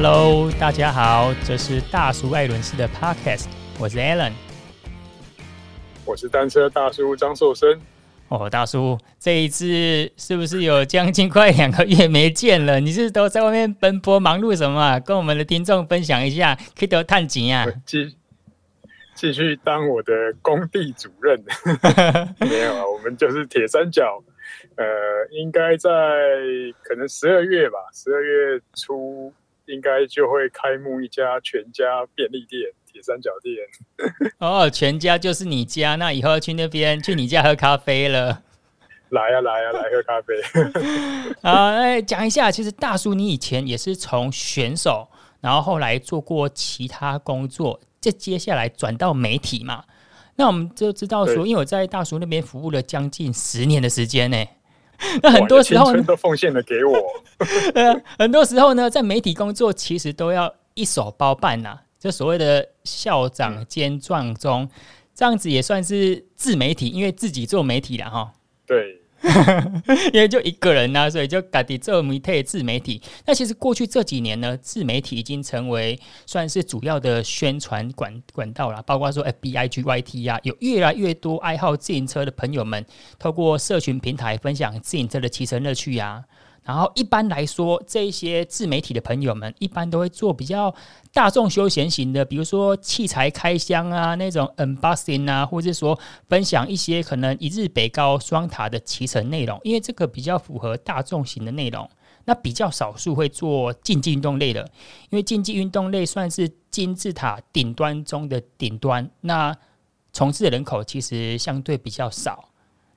Hello，大家好，这是大叔艾伦斯的 Podcast，我是 Alan，我是单车大叔张寿生。哦，大叔，这一次是不是有将近快两个月没见了？你是都在外面奔波忙碌什么啊？跟我们的听众分享一下，可以得探景啊？继继续当我的工地主任？没有啊，我们就是铁三角。呃，应该在可能十二月吧，十二月初。应该就会开幕一家全家便利店，铁三角店。哦，全家就是你家，那以后要去那边去你家喝咖啡了。来呀、啊，来呀、啊，来喝咖啡。啊哎讲一下，其实大叔你以前也是从选手，然后后来做过其他工作，这接下来转到媒体嘛。那我们就知道说，因为我在大叔那边服务了将近十年的时间呢。那很多时候都奉献了给我。呃，很多时候呢，在媒体工作其实都要一手包办呐，就所谓的校长兼撞钟，这样子也算是自媒体，因为自己做媒体了哈。对。因为就一个人呐、所以就改的这么一配自媒体。那其实过去这几年呢，自媒体已经成为算是主要的宣传管管道了。包括说 FB、IG、YT 呀，有越来越多爱好自行车的朋友们，透过社群平台分享自行车的骑乘乐趣呀。然后一般来说，这些自媒体的朋友们一般都会做比较大众休闲型的，比如说器材开箱啊，那种 unboxing 啊，或者说分享一些可能一日北高双塔的骑乘内容，因为这个比较符合大众型的内容。那比较少数会做竞技运动类的，因为竞技运动类算是金字塔顶端中的顶端，那从事的人口其实相对比较少。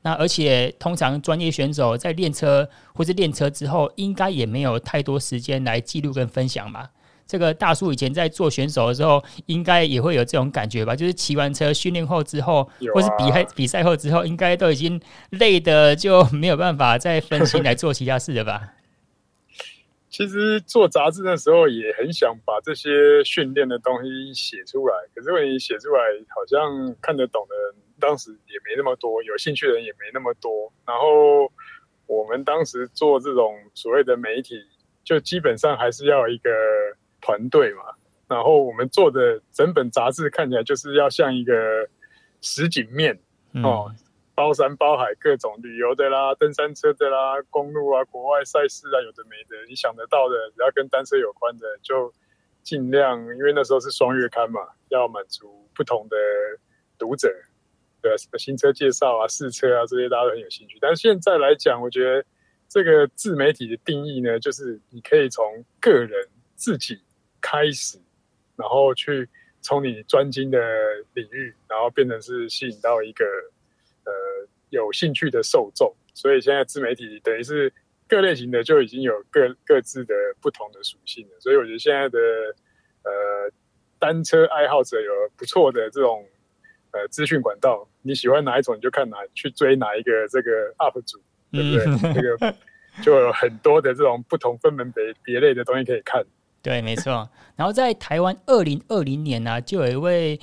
那而且通常专业选手在练车或是练车之后，应该也没有太多时间来记录跟分享吧。这个大叔以前在做选手的时候，应该也会有这种感觉吧？就是骑完车训练后之后，或是比赛比赛后之后，应该都已经累的就没有办法再分心来做其他事了吧？其实做杂志的时候也很想把这些训练的东西写出来，可是问题写出来好像看得懂的人。当时也没那么多，有兴趣的人也没那么多。然后我们当时做这种所谓的媒体，就基本上还是要一个团队嘛。然后我们做的整本杂志看起来就是要像一个实景面哦，包山包海，各种旅游的啦、登山车的啦、公路啊、国外赛事啊，有的没的，你想得到的，只要跟单车有关的，就尽量。因为那时候是双月刊嘛，要满足不同的读者。对啊，什么新车介绍啊、试车啊这些，大家都很有兴趣。但是现在来讲，我觉得这个自媒体的定义呢，就是你可以从个人自己开始，然后去从你专精的领域，然后变成是吸引到一个有兴趣的受众。所以现在自媒体等于是各类型的就已经有各各自的不同的属性了。所以我觉得现在的呃单车爱好者有不错的这种。呃，资讯管道，你喜欢哪一种，你就看哪，去追哪一个这个 UP 主，对不对？嗯、这个 就有很多的这种不同分门别别类的东西可以看。对，没错。然后在台湾二零二零年呢、啊，就有一位。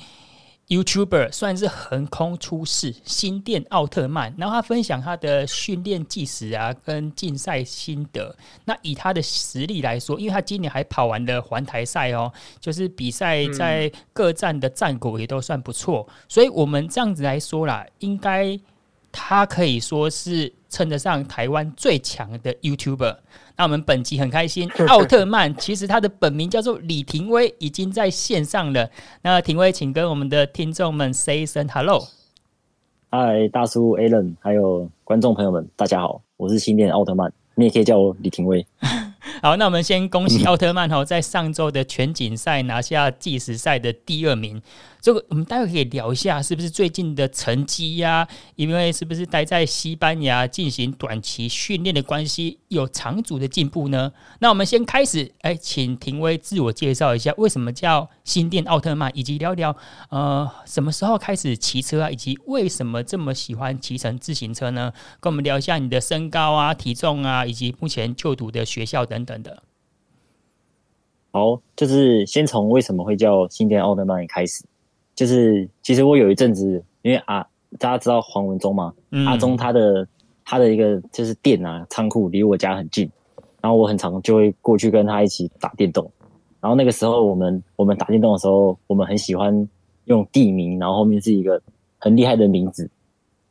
YouTuber 算是横空出世，新店奥特曼。然后他分享他的训练计时啊，跟竞赛心得。那以他的实力来说，因为他今年还跑完了环台赛哦，就是比赛在各站的战果也都算不错。所以我们这样子来说啦，应该他可以说是称得上台湾最强的 YouTuber。那我们本集很开心，奥特曼其实他的本名叫做李廷威，已经在线上了。那廷威，请跟我们的听众们 say 一声 hello。嗨，大叔 Alan，还有观众朋友们，大家好，我是新店奥特曼，你也可以叫我李廷威。好，那我们先恭喜奥特曼哈，在上周的全锦赛拿下计时赛的第二名。这个我们待会可以聊一下，是不是最近的成绩呀？因为是不是待在西班牙进行短期训练的关系，有长足的进步呢？那我们先开始，哎，请廷威自我介绍一下，为什么叫新店奥特曼，以及聊聊呃什么时候开始骑车啊，以及为什么这么喜欢骑乘自行车呢？跟我们聊一下你的身高啊、体重啊，以及目前就读的学校等等的。好，就是先从为什么会叫新店奥特曼开始。就是其实我有一阵子，因为啊，大家知道黄文忠嘛，嗯、阿忠他的他的一个就是店啊仓库离我家很近，然后我很常就会过去跟他一起打电动，然后那个时候我们我们打电动的时候，我们很喜欢用地名，然后后面是一个很厉害的名字。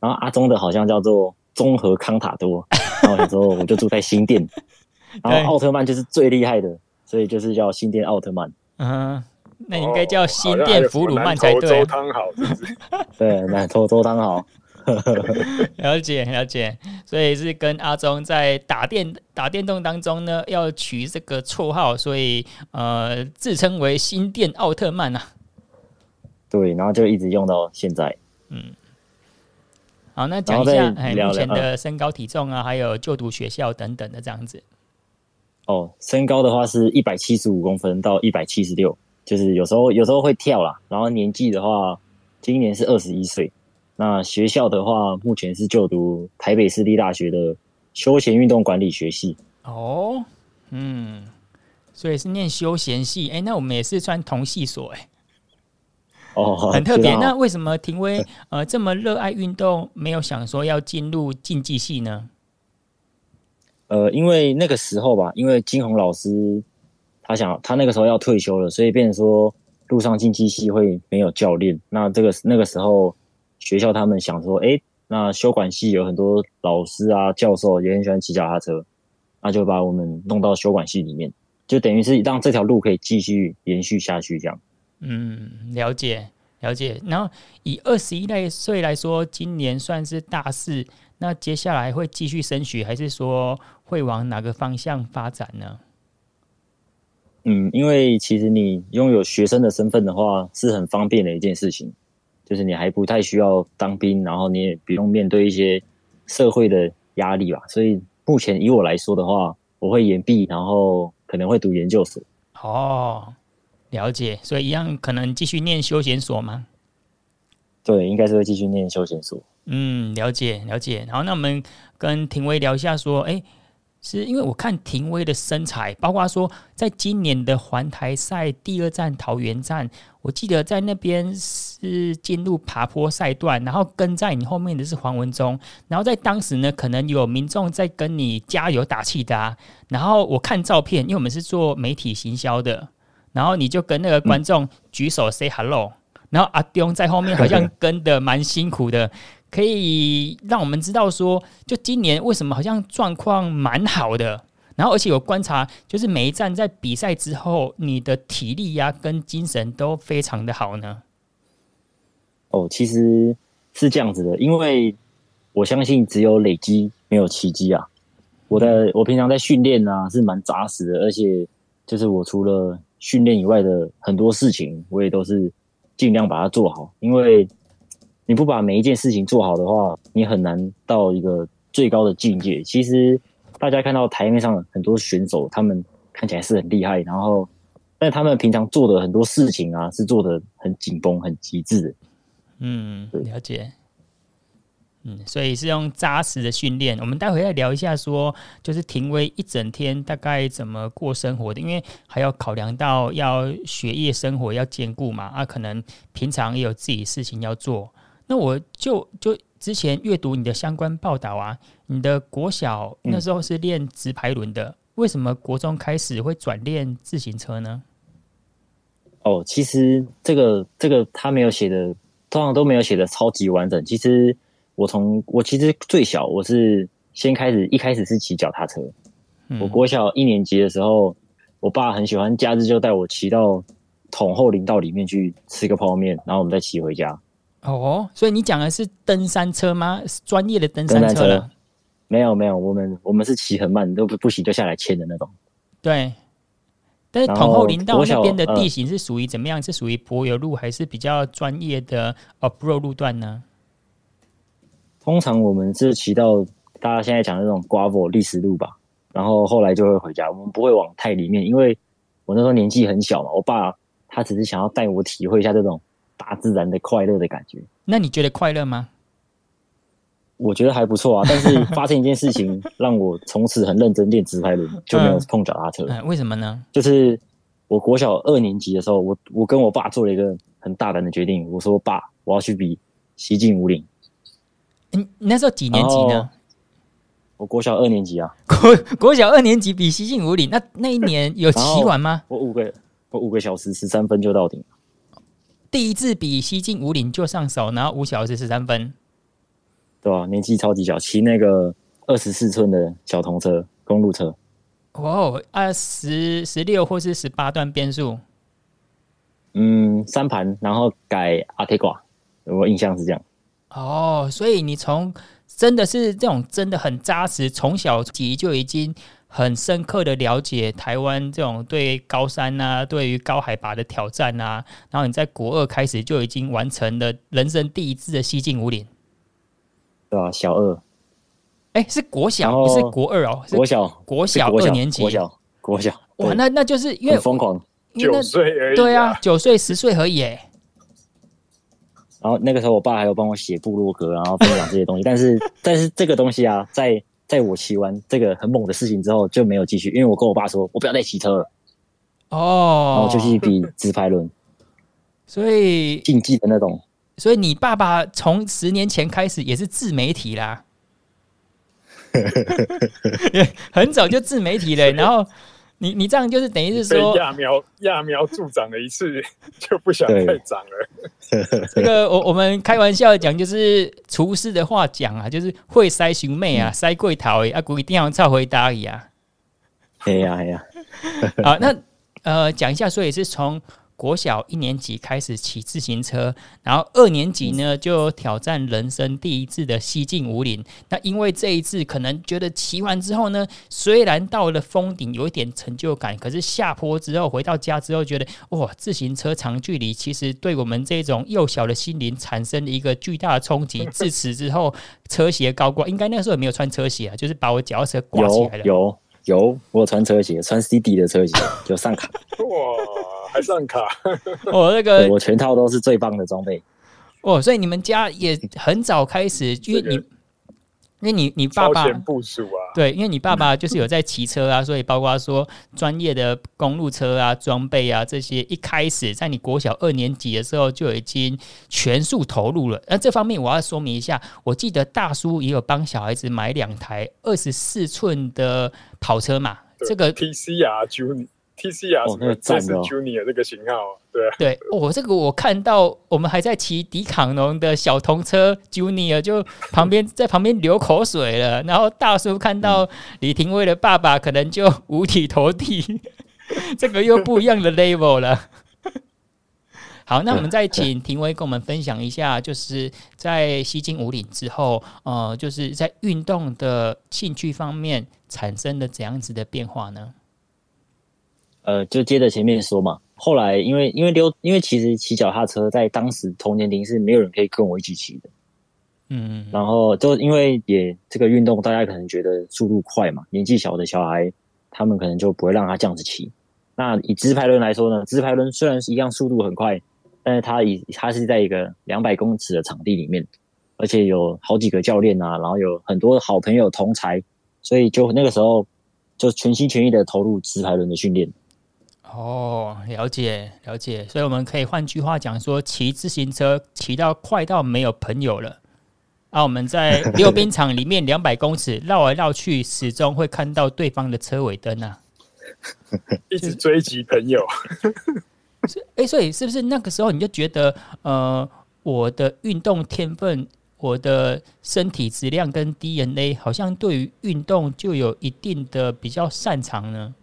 然后阿忠的好像叫做综合康塔多，然后有时候我就住在新店，然后奥特曼就是最厉害的，所以就是叫新店奥特曼。嗯，那应该叫新店弗鲁曼才对。周汤好是不是？对，南投周汤好。了解了解，所以是跟阿忠在打电打电动当中呢，要取这个绰号，所以呃自称为新店奥特曼啊。对，然后就一直用到现在。嗯。好，那讲一下哎，目前的身高体重啊，还有就读学校等等的这样子。哦，身高的话是一百七十五公分到一百七十六，就是有时候有时候会跳啦。然后年纪的话，今年是二十一岁。那学校的话，目前是就读台北市立大学的休闲运动管理学系。哦，嗯，所以是念休闲系。哎、欸，那我们也是穿同系所哎、欸。哦，很特别。那为什么庭威 呃这么热爱运动，没有想说要进入竞技系呢？呃，因为那个时候吧，因为金红老师他想他那个时候要退休了，所以变成说陆上竞技系会没有教练。那这个那个时候学校他们想说，哎，那修管系有很多老师啊教授也很喜欢骑脚踏车，那就把我们弄到修管系里面，就等于是让这条路可以继续延续下去这样。嗯，了解了解。然后以二十一岁来说，今年算是大四。那接下来会继续升学，还是说会往哪个方向发展呢？嗯，因为其实你拥有学生的身份的话，是很方便的一件事情。就是你还不太需要当兵，然后你也不用面对一些社会的压力吧。所以目前以我来说的话，我会延毕，然后可能会读研究所。哦。了解，所以一样可能继续念休闲所吗？对，应该是会继续念休闲所。嗯，了解了解。好，那我们跟庭威聊一下，说，哎，是因为我看庭威的身材，包括他说，在今年的环台赛第二站桃园站，我记得在那边是进入爬坡赛段，然后跟在你后面的是黄文忠，然后在当时呢，可能有民众在跟你加油打气的啊。然后我看照片，因为我们是做媒体行销的。然后你就跟那个观众举手 say hello，然后阿中在后面好像跟得蛮辛苦的，可以让我们知道说，就今年为什么好像状况蛮好的。然后而且有观察，就是每一站在比赛之后，你的体力呀、啊、跟精神都非常的好呢。哦，其实是这样子的，因为我相信只有累积没有奇迹啊。我的我平常在训练啊是蛮扎实的，而且就是我除了训练以外的很多事情，我也都是尽量把它做好。因为你不把每一件事情做好的话，你很难到一个最高的境界。其实大家看到台面上很多选手，他们看起来是很厉害，然后但他们平常做的很多事情啊，是做的很紧绷、很极致的。嗯，了解。嗯，所以是用扎实的训练。我们待会再聊一下，说就是庭威一整天大概怎么过生活的，因为还要考量到要学业生活要兼顾嘛。啊，可能平常也有自己事情要做。那我就就之前阅读你的相关报道啊，你的国小那时候是练直排轮的，嗯、为什么国中开始会转练自行车呢？哦，其实这个这个他没有写的，通常都没有写的超级完整。其实。我从我其实最小，我是先开始，一开始是骑脚踏车。嗯、我国小一年级的时候，我爸很喜欢假日就带我骑到统后林道里面去吃个泡面，然后我们再骑回家。哦，所以你讲的是登山车吗？是专业的登山车？没有没有，我们我们是骑很慢，都不不行就下来牵的那种。对。但是统后林道那边的地形是属于怎么样？是属于柏油路还是比较专业的 off-road 路段呢？通常我们是骑到大家现在讲的那种 gravel 路吧，然后后来就会回家。我们不会往太里面，因为我那时候年纪很小嘛。我爸他只是想要带我体会一下这种大自然的快乐的感觉。那你觉得快乐吗？我觉得还不错啊。但是发生一件事情，让我从此很认真练直排轮，就没有碰脚踏车。嗯。为什么呢？就是我国小二年级的时候，我我跟我爸做了一个很大胆的决定。我说：“爸，我要去比西进武岭。”你那时候几年级呢？我国小二年级啊。国国小二年级比西进武岭，那那一年有 骑完吗？我五个我五个小时十三分就到顶。第一次比西进五岭就上手，然后五小时十三分，对啊，年纪超级小，骑那个二十四寸的小童车，公路车。哦，二十十六或是十八段变速。嗯，三盘，然后改阿特挂，我印象是这样。哦，所以你从真的是这种真的很扎实，从小骑就已经很深刻的了解台湾这种对高山啊，对于高海拔的挑战啊，然后你在国二开始就已经完成了人生第一次的西进五岭，对啊，小二，哎，是国小不是国二哦，国小国小二年级，国小国小，哇，那那就是因为疯狂。九岁而已，对啊，九岁十岁而已。然后那个时候，我爸还有帮我写部落格，然后分享这些东西。但是，但是这个东西啊，在在我骑完这个很猛的事情之后，就没有继续，因为我跟我爸说，我不要再骑车了。哦，然后就去比直排轮，所以竞技的那种。所以你爸爸从十年前开始也是自媒体啦，很早就自媒体了，然后。你你这样就是等于是说揠苗揠苗助长了一次，就不想再长了。这个我我们开玩笑讲，就是厨师的话讲啊，就是会塞熊妹啊，塞柜头啊，估一定要照回答一啊。哎呀哎呀，好，那呃讲一下，所以是从。国小一年级开始骑自行车，然后二年级呢就挑战人生第一次的西进武岭。那因为这一次可能觉得骑完之后呢，虽然到了峰顶有一点成就感，可是下坡之后回到家之后觉得哇，自行车长距离其实对我们这种幼小的心灵产生了一个巨大的冲击。自此之后，车鞋高挂，应该那个时候也没有穿车鞋啊，就是把我脚车挂起来了。有有有，我有穿车鞋，穿 CD 的车鞋就上卡。哇！还算卡 哦，那个我全套都是最棒的装备哦，所以你们家也很早开始，因为你，因为你你爸爸部署啊，对，因为你爸爸就是有在骑车啊，所以包括说专业的公路车啊、装备啊这些，一开始在你国小二年级的时候就已经全速投入了。那这方面我要说明一下，我记得大叔也有帮小孩子买两台二十四寸的跑车嘛，这个 P C R Junior。T C R 这是 Junior 这个型号，对对，哦，这个我看到我们还在骑迪卡侬的小童车 Junior，就旁边在旁边流口水了。然后大叔看到李廷威的爸爸，可能就五体投地，这个又不一样的 level 了。好，那我们再请廷威跟我们分享一下，就是在西京五岭之后，呃，就是在运动的兴趣方面产生了怎样子的变化呢？呃，就接着前面说嘛，后来因为因为溜，因为其实骑脚踏车在当时同年龄是没有人可以跟我一起骑的，嗯，然后就因为也这个运动，大家可能觉得速度快嘛，年纪小的小孩他们可能就不会让他这样子骑。那以直排轮来说呢，直排轮虽然是一样速度很快，但是它以它是在一个两百公尺的场地里面，而且有好几个教练啊，然后有很多好朋友同才，所以就那个时候就全心全意的投入直排轮的训练。哦，了解了解，所以我们可以换句话讲说，骑自行车骑到快到没有朋友了。啊，我们在 溜冰场里面两百公尺绕来绕去，始终会看到对方的车尾灯啊，一直追击朋友。哎、欸，所以是不是那个时候你就觉得，呃，我的运动天分、我的身体质量跟 DNA 好像对于运动就有一定的比较擅长呢？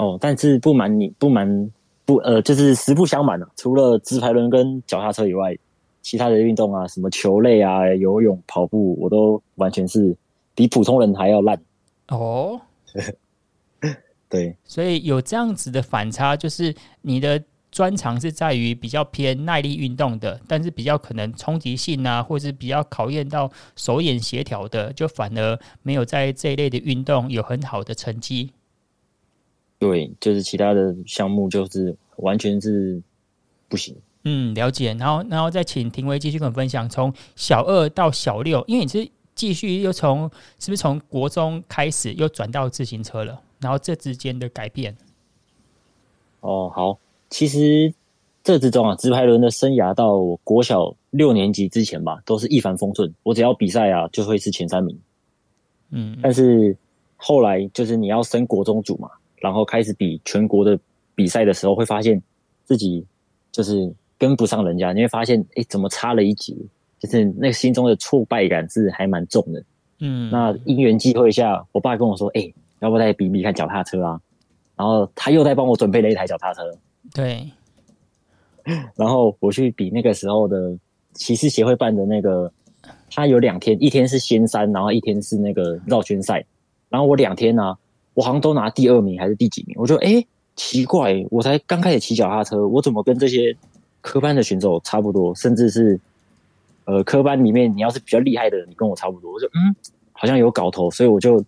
哦，但是不瞒你，不瞒不呃，就是实不相瞒啊。除了直排轮跟脚踏车以外，其他的运动啊，什么球类啊、游泳、跑步，我都完全是比普通人还要烂。哦，对，所以有这样子的反差，就是你的专长是在于比较偏耐力运动的，但是比较可能冲击性啊，或是比较考验到手眼协调的，就反而没有在这一类的运动有很好的成绩。对，就是其他的项目就是完全是不行。嗯，了解。然后，然后再请廷威继续跟我分享，从小二到小六，因为你是继续又从是不是从国中开始又转到自行车了？然后这之间的改变。哦，好，其实这之中啊，直排轮的生涯到我国小六年级之前吧，都是一帆风顺，我只要比赛啊，就会是前三名。嗯，但是后来就是你要升国中组嘛。然后开始比全国的比赛的时候，会发现自己就是跟不上人家，你会发现，哎，怎么差了一截？就是那个心中的挫败感是还蛮重的。嗯，那因缘际会下，我爸跟我说，哎，要不再比比看脚踏车啊？然后他又在帮我准备了一台脚踏车。对。然后我去比那个时候的骑士协会办的那个，他有两天，一天是仙山，然后一天是那个绕圈赛。然后我两天呢、啊，我好像都拿第二名还是第几名？我就哎，奇怪，我才刚开始骑脚踏车，我怎么跟这些科班的选手差不多？甚至是呃科班里面，你要是比较厉害的，你跟我差不多。我就嗯，好像有搞头，所以我就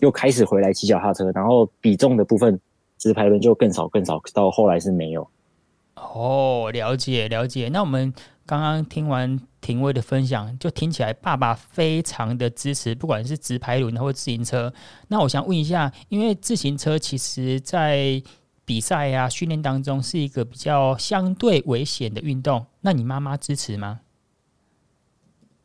又开始回来骑脚踏车。然后比重的部分，直排轮就更少更少，到后来是没有。哦，了解了解。那我们刚刚听完庭威的分享，就听起来爸爸非常的支持，不管是直排轮或自行车。那我想问一下，因为自行车其实在比赛啊、训练当中是一个比较相对危险的运动，那你妈妈支持吗？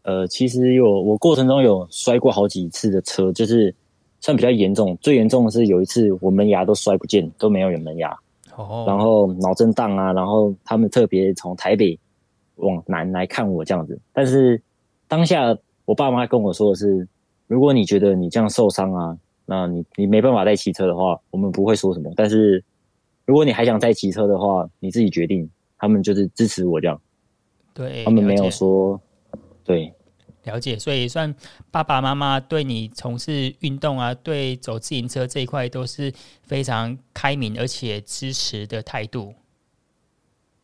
呃，其实有，我过程中有摔过好几次的车，就是算比较严重。最严重的是有一次我门牙都摔不见，都没有门牙。哦，然后脑震荡啊，然后他们特别从台北往南来看我这样子。但是当下我爸妈跟我说的是，如果你觉得你这样受伤啊，那你你没办法再骑车的话，我们不会说什么。但是如果你还想再骑车的话，你自己决定。他们就是支持我这样，对，他们没有说对。了解，所以算爸爸妈妈对你从事运动啊，对走自行车这一块都是非常开明而且支持的态度。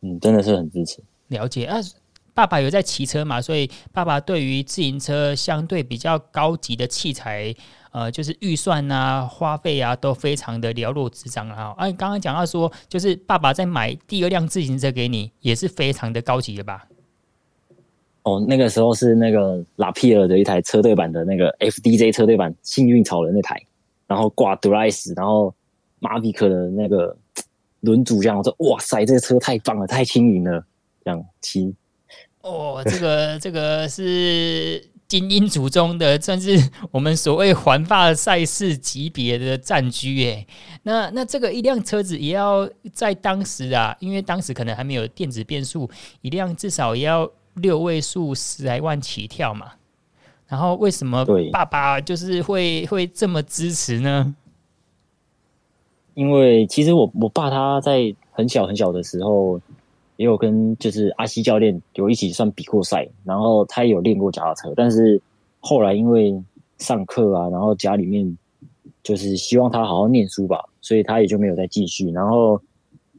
嗯，真的是很支持。了解啊，爸爸有在骑车嘛？所以爸爸对于自行车相对比较高级的器材，呃，就是预算啊、花费啊，都非常的了若指掌啊。啊，刚刚讲到说，就是爸爸在买第二辆自行车给你，也是非常的高级的吧？哦，那个时候是那个拉皮尔的一台车队版的那个 FDJ 车队版幸运草人那台，然后挂德莱斯，然后马比克的那个轮组这样，我说哇塞，这个车太棒了，太轻盈了，这样骑。哦，这个这个是精英组中的，算是我们所谓环法赛事级别的战駒诶。那那这个一辆车子也要在当时啊，因为当时可能还没有电子变速，一辆至少也要。六位数十来万起跳嘛，然后为什么爸爸就是会会这么支持呢？因为其实我我爸他在很小很小的时候也有跟就是阿西教练有一起算比过赛，然后他也有练过脚踏车，但是后来因为上课啊，然后家里面就是希望他好好念书吧，所以他也就没有再继续。然后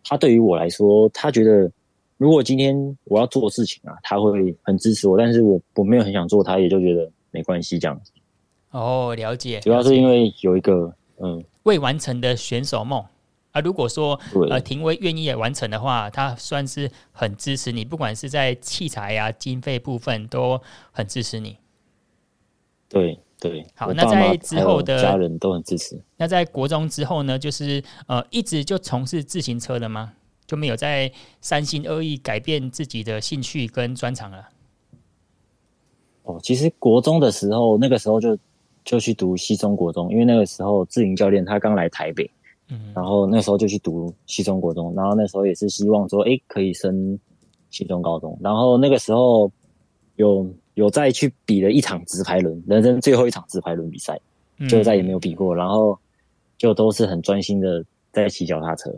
他对于我来说，他觉得。如果今天我要做事情啊，他会很支持我，但是我我没有很想做，他也就觉得没关系这样子。哦，了解。主要是因为有一个嗯未完成的选手梦啊，如果说呃庭威愿意也完成的话，他算是很支持你，不管是在器材啊、经费部分都很支持你。对对，好，那在之后的家人都很支持。那在国中之后呢，就是呃一直就从事自行车了吗？就没有再三心二意改变自己的兴趣跟专长了。哦，其实国中的时候，那个时候就就去读西中国中，因为那个时候志玲教练他刚来台北，嗯，然后那时候就去读西中国中，然后那时候也是希望说，哎，可以升西中高中，然后那个时候有有再去比了一场直排轮，人生最后一场直排轮比赛，就再也没有比过，嗯，然后就都是很专心的在骑脚踏车。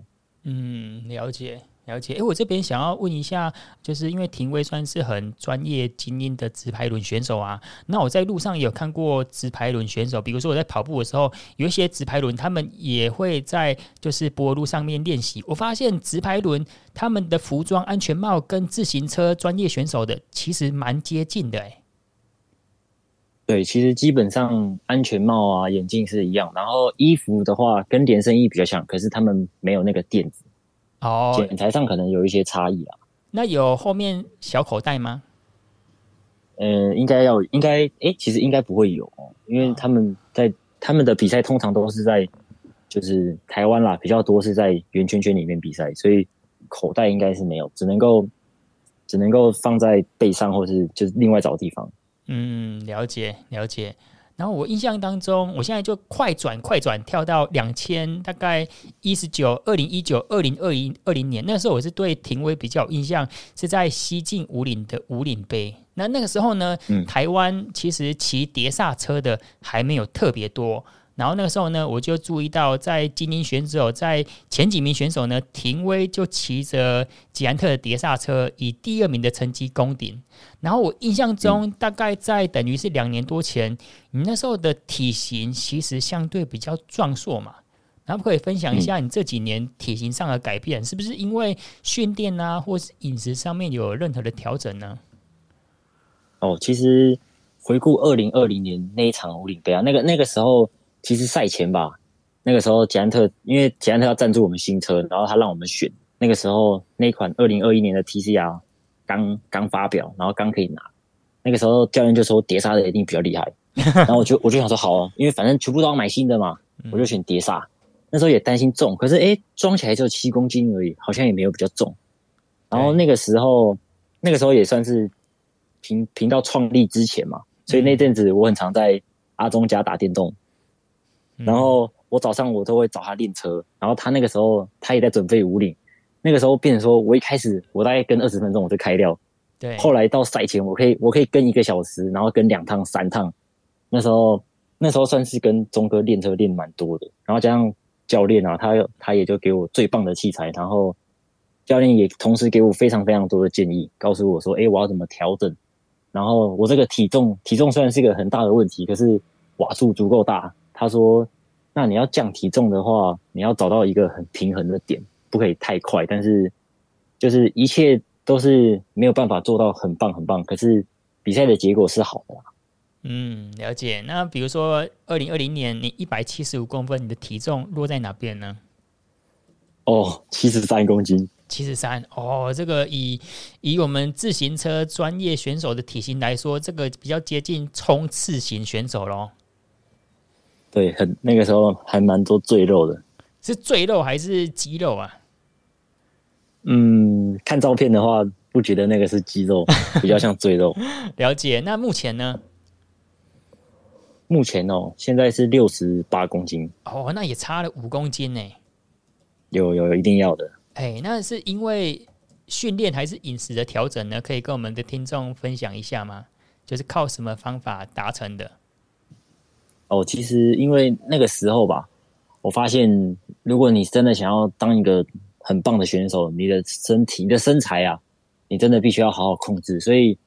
嗯，了解了解。诶，我这边想要问一下，就是因为廷威算是很专业精英的直排轮选手啊。那我在路上也有看过直排轮选手，比如说我在跑步的时候，有一些直排轮，他们也会在就是柏路上面练习。我发现直排轮他们的服装、安全帽跟自行车专业选手的其实蛮接近的，诶。对，其实基本上安全帽啊、眼镜是一样，然后衣服的话跟连身衣比较像，可是他们没有那个垫子哦，剪裁上可能有一些差异啊。那有后面小口袋吗？嗯，应该要，应该，诶，其实应该不会有哦，因为他们在、哦、他们的比赛通常都是在就是台湾啦，比较多是在圆圈圈里面比赛，所以口袋应该是没有，只能够只能够放在背上，或是就是另外找地方。嗯，了解了解。然后我印象当中，我现在就快转快转跳到两千大概一十九、二零一九、二零二一二零年，那时候我是对廷威比较有印象，是在西进五岭的五岭杯。那那个时候呢，嗯、台湾其实骑碟刹车的还没有特别多。然后那个时候呢，我就注意到在精英选手在前几名选手呢，廷威就骑着捷安特的碟刹车，以第二名的成绩攻顶。然后我印象中，大概在等于是两年多前，你那时候的体型其实相对比较壮硕嘛。然后可以分享一下你这几年体型上的改变，是不是因为训练啊，或是饮食上面有任何的调整呢？哦，其实回顾二零二零年那一场五岭杯啊，那个那个时候。其实赛前吧，那个时候捷安特，因为捷安特要赞助我们新车，然后他让我们选。那个时候那款二零二一年的 TCR 刚刚发表，然后刚可以拿。那个时候教练就说碟刹的一定比较厉害，然后我就我就想说好啊，因为反正全部都要买新的嘛，我就选碟刹。那时候也担心重，可是诶装起来只有七公斤而已，好像也没有比较重。然后那个时候那个时候也算是频频道创立之前嘛，所以那阵子我很常在阿中家打电动。然后我早上我都会找他练车，然后他那个时候他也在准备五岭，那个时候变成说我一开始我大概跟二十分钟我就开掉，对，后来到赛前我可以我可以跟一个小时，然后跟两趟三趟，那时候那时候算是跟钟哥练车练蛮多的，然后加上教练啊，他他也就给我最棒的器材，然后教练也同时给我非常非常多的建议，告诉我说，哎，我要怎么调整，然后我这个体重体重虽然是一个很大的问题，可是瓦数足够大。他说：“那你要降体重的话，你要找到一个很平衡的点，不可以太快。但是，就是一切都是没有办法做到很棒很棒。可是比赛的结果是好的。”嗯，了解。那比如说，二零二零年你一百七十五公分，你的体重落在哪边呢？哦，七十三公斤。七十三哦，这个以以我们自行车专业选手的体型来说，这个比较接近冲刺型选手咯。对，很那个时候还蛮多赘肉的，是赘肉还是肌肉啊？嗯，看照片的话，不觉得那个是肌肉，比较像赘肉。了解。那目前呢？目前哦，现在是六十八公斤。哦，那也差了五公斤呢。有有有，一定要的。哎，那是因为训练还是饮食的调整呢？可以跟我们的听众分享一下吗？就是靠什么方法达成的？哦，其实因为那个时候吧，我发现如果你真的想要当一个很棒的选手，你的身体、你的身材啊，你真的必须要好好控制。所以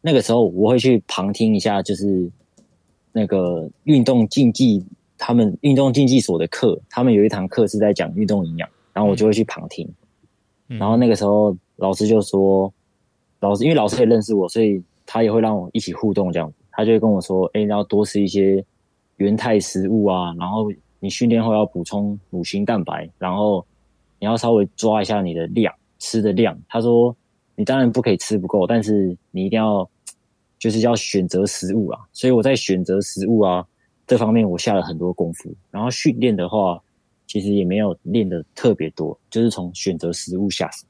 那个时候我会去旁听一下，就是那个运动竞技他们运动竞技所的课，他们有一堂课是在讲运动营养，然后我就会去旁听。嗯、然后那个时候老师就说，老师因为老师也认识我，所以他也会让我一起互动这样子，他就会跟我说：“哎，你要多吃一些。”原态食物啊，然后你训练后要补充乳清蛋白，然后你要稍微抓一下你的量，吃的量。他说你当然不可以吃不够，但是你一定要就是要选择食物啊。所以我在选择食物啊这方面我下了很多功夫。然后训练的话，其实也没有练得特别多，就是从选择食物下手。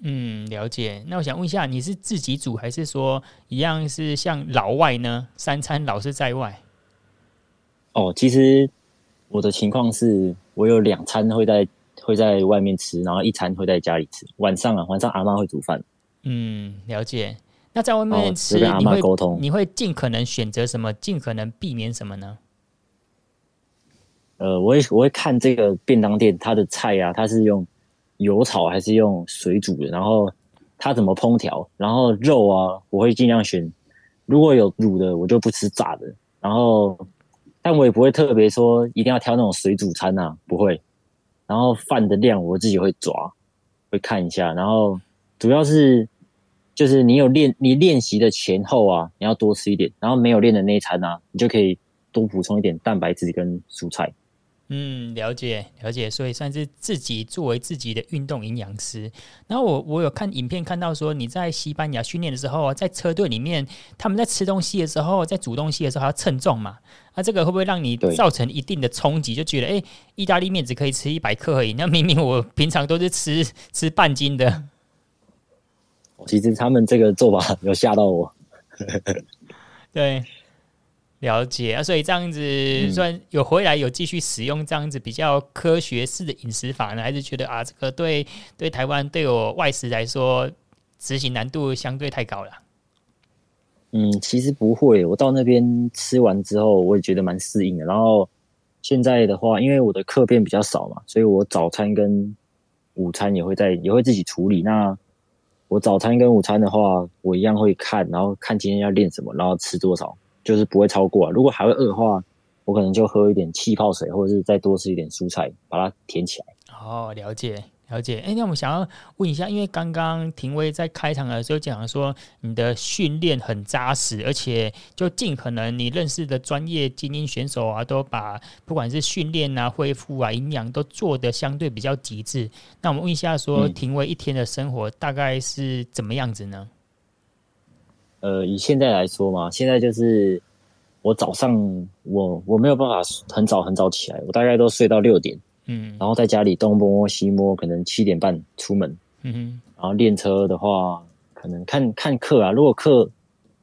嗯，了解。那我想问一下，你是自己煮还是说一样是像老外呢？三餐老是在外？哦，其实我的情况是，我有两餐会在会在外面吃，然后一餐会在家里吃。晚上啊，晚上阿妈会煮饭。嗯，了解。那在外面吃，跟阿妈沟通，你会尽可能选择什么？尽可能避免什么呢？呃，我会我会看这个便当店它的菜啊，它是用油炒还是用水煮的，然后它怎么烹调，然后肉啊，我会尽量选，如果有卤的，我就不吃炸的，然后。但我也不会特别说一定要挑那种水煮餐呐、啊，不会。然后饭的量我自己会抓，会看一下。然后主要是就是你有练，你练习的前后啊，你要多吃一点。然后没有练的那一餐啊，你就可以多补充一点蛋白质跟蔬菜。嗯，了解了解，所以算是自己作为自己的运动营养师。然后我我有看影片看到说你在西班牙训练的时候，在车队里面，他们在吃东西的时候，在煮东西的时候还要称重嘛？那、啊、这个会不会让你造成一定的冲击？就觉得哎，意大利面只可以吃一百克而已，那明明我平常都是吃吃半斤的。其实他们这个做法有吓到我。对。了解啊，所以这样子算有回来有继续使用这样子比较科学式的饮食法呢，还是觉得啊，这个对对台湾对我外食来说执行难度相对太高了？嗯，其实不会，我到那边吃完之后，我也觉得蛮适应的。然后现在的话，因为我的课变比较少嘛，所以我早餐跟午餐也会在也会自己处理。那我早餐跟午餐的话，我一样会看，然后看今天要练什么，然后吃多少，就是不会超过啊。如果还会饿的话，我可能就喝一点气泡水，或者是再多吃一点蔬菜，把它填起来。哦，了解。了解，哎，那我们想要问一下，因为刚刚庭威在开场的时候讲说，你的训练很扎实，而且就尽可能你认识的专业精英选手啊，都把不管是训练啊、恢复啊、营养都做得相对比较极致。那我们问一下说，说庭威一天的生活大概是怎么样子呢？呃，以现在来说嘛，现在就是我早上我我没有办法很早很早起来，我大概都睡到六点。嗯，然后在家里东摸西摸，可能七点半出门。嗯哼，然后练车的话，可能看看课啊。如果课